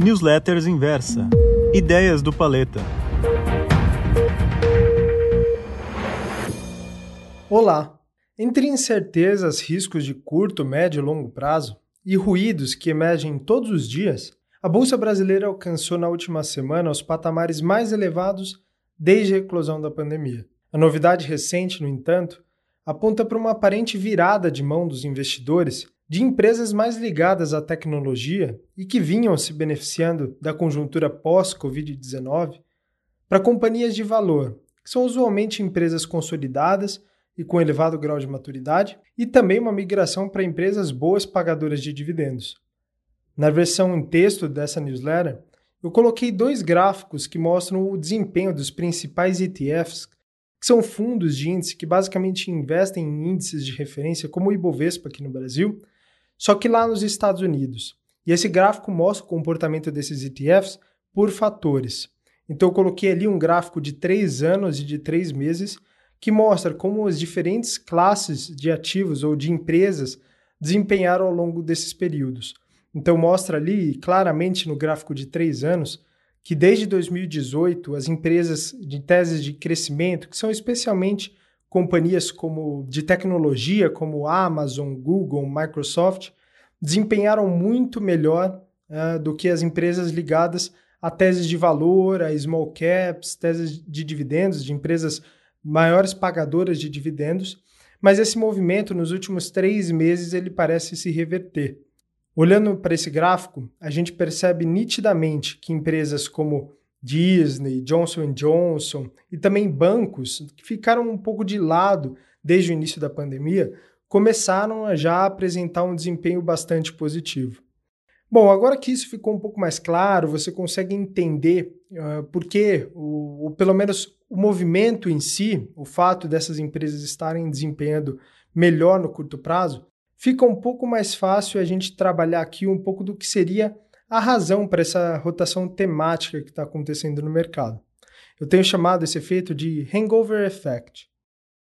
Newsletters Inversa. Ideias do Paleta. Olá! Entre incertezas, riscos de curto, médio e longo prazo e ruídos que emergem todos os dias, a Bolsa Brasileira alcançou na última semana os patamares mais elevados desde a eclosão da pandemia. A novidade recente, no entanto, aponta para uma aparente virada de mão dos investidores de empresas mais ligadas à tecnologia e que vinham se beneficiando da conjuntura pós-Covid-19 para companhias de valor, que são usualmente empresas consolidadas e com elevado grau de maturidade, e também uma migração para empresas boas pagadoras de dividendos. Na versão em texto dessa newsletter, eu coloquei dois gráficos que mostram o desempenho dos principais ETFs que são fundos de índice que basicamente investem em índices de referência, como o Ibovespa aqui no Brasil, só que lá nos Estados Unidos. E esse gráfico mostra o comportamento desses ETFs por fatores. Então eu coloquei ali um gráfico de três anos e de três meses que mostra como as diferentes classes de ativos ou de empresas desempenharam ao longo desses períodos. Então mostra ali claramente no gráfico de três anos que desde 2018 as empresas de teses de crescimento, que são especialmente companhias como de tecnologia como Amazon, Google, Microsoft, desempenharam muito melhor uh, do que as empresas ligadas a teses de valor, a small caps, teses de dividendos, de empresas maiores pagadoras de dividendos. Mas esse movimento nos últimos três meses ele parece se reverter. Olhando para esse gráfico, a gente percebe nitidamente que empresas como Disney, Johnson Johnson e também bancos que ficaram um pouco de lado desde o início da pandemia começaram a já apresentar um desempenho bastante positivo. Bom, agora que isso ficou um pouco mais claro, você consegue entender uh, por que, ou, pelo menos o movimento em si, o fato dessas empresas estarem desempenhando melhor no curto prazo, fica um pouco mais fácil a gente trabalhar aqui um pouco do que seria a razão para essa rotação temática que está acontecendo no mercado. Eu tenho chamado esse efeito de hangover effect.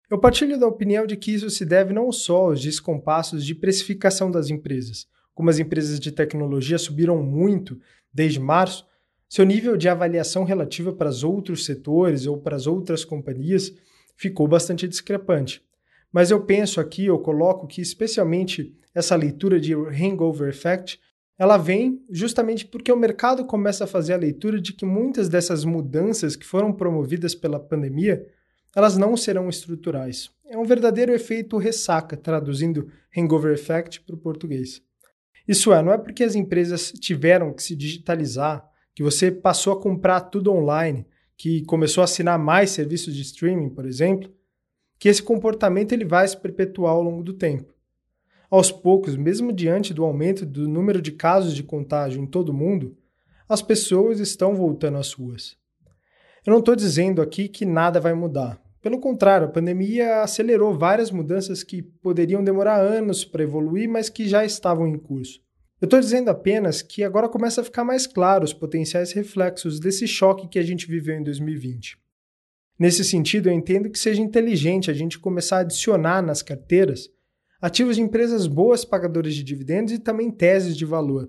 Eu partilho da opinião de que isso se deve não só aos descompassos de precificação das empresas, como as empresas de tecnologia subiram muito desde março, seu nível de avaliação relativa para os outros setores ou para as outras companhias ficou bastante discrepante. Mas eu penso aqui, eu coloco que especialmente essa leitura de hangover effect, ela vem justamente porque o mercado começa a fazer a leitura de que muitas dessas mudanças que foram promovidas pela pandemia, elas não serão estruturais. É um verdadeiro efeito ressaca, traduzindo hangover effect para o português. Isso é, não é porque as empresas tiveram que se digitalizar, que você passou a comprar tudo online, que começou a assinar mais serviços de streaming, por exemplo, que esse comportamento ele vai se perpetuar ao longo do tempo. Aos poucos, mesmo diante do aumento do número de casos de contágio em todo o mundo, as pessoas estão voltando às ruas. Eu não estou dizendo aqui que nada vai mudar. Pelo contrário, a pandemia acelerou várias mudanças que poderiam demorar anos para evoluir, mas que já estavam em curso. Eu estou dizendo apenas que agora começa a ficar mais claro os potenciais reflexos desse choque que a gente viveu em 2020. Nesse sentido, eu entendo que seja inteligente a gente começar a adicionar nas carteiras ativos de empresas boas pagadoras de dividendos e também teses de valor.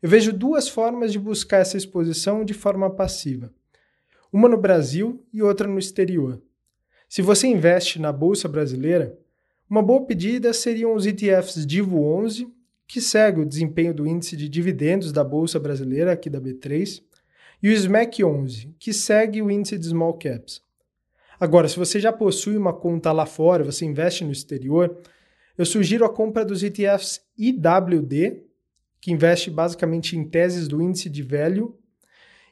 Eu vejo duas formas de buscar essa exposição de forma passiva. Uma no Brasil e outra no exterior. Se você investe na bolsa brasileira, uma boa pedida seriam os ETFs Divo 11, que segue o desempenho do índice de dividendos da bolsa brasileira aqui da B3, e o SMAC 11, que segue o índice de small caps. Agora, se você já possui uma conta lá fora, você investe no exterior, eu sugiro a compra dos ETFs IWD, que investe basicamente em teses do índice de velho,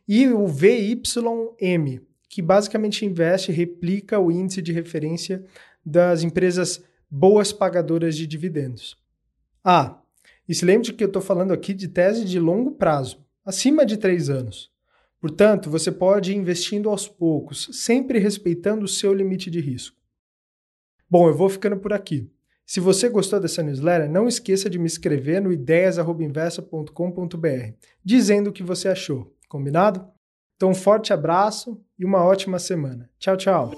e o VYM, que basicamente investe e replica o índice de referência das empresas boas pagadoras de dividendos. Ah, e se lembre que eu estou falando aqui de tese de longo prazo, acima de três anos. Portanto, você pode ir investindo aos poucos, sempre respeitando o seu limite de risco. Bom, eu vou ficando por aqui. Se você gostou dessa newsletter, não esqueça de me escrever no ideias.inversa.com.br, dizendo o que você achou. Combinado? Então, um forte abraço e uma ótima semana. Tchau, tchau.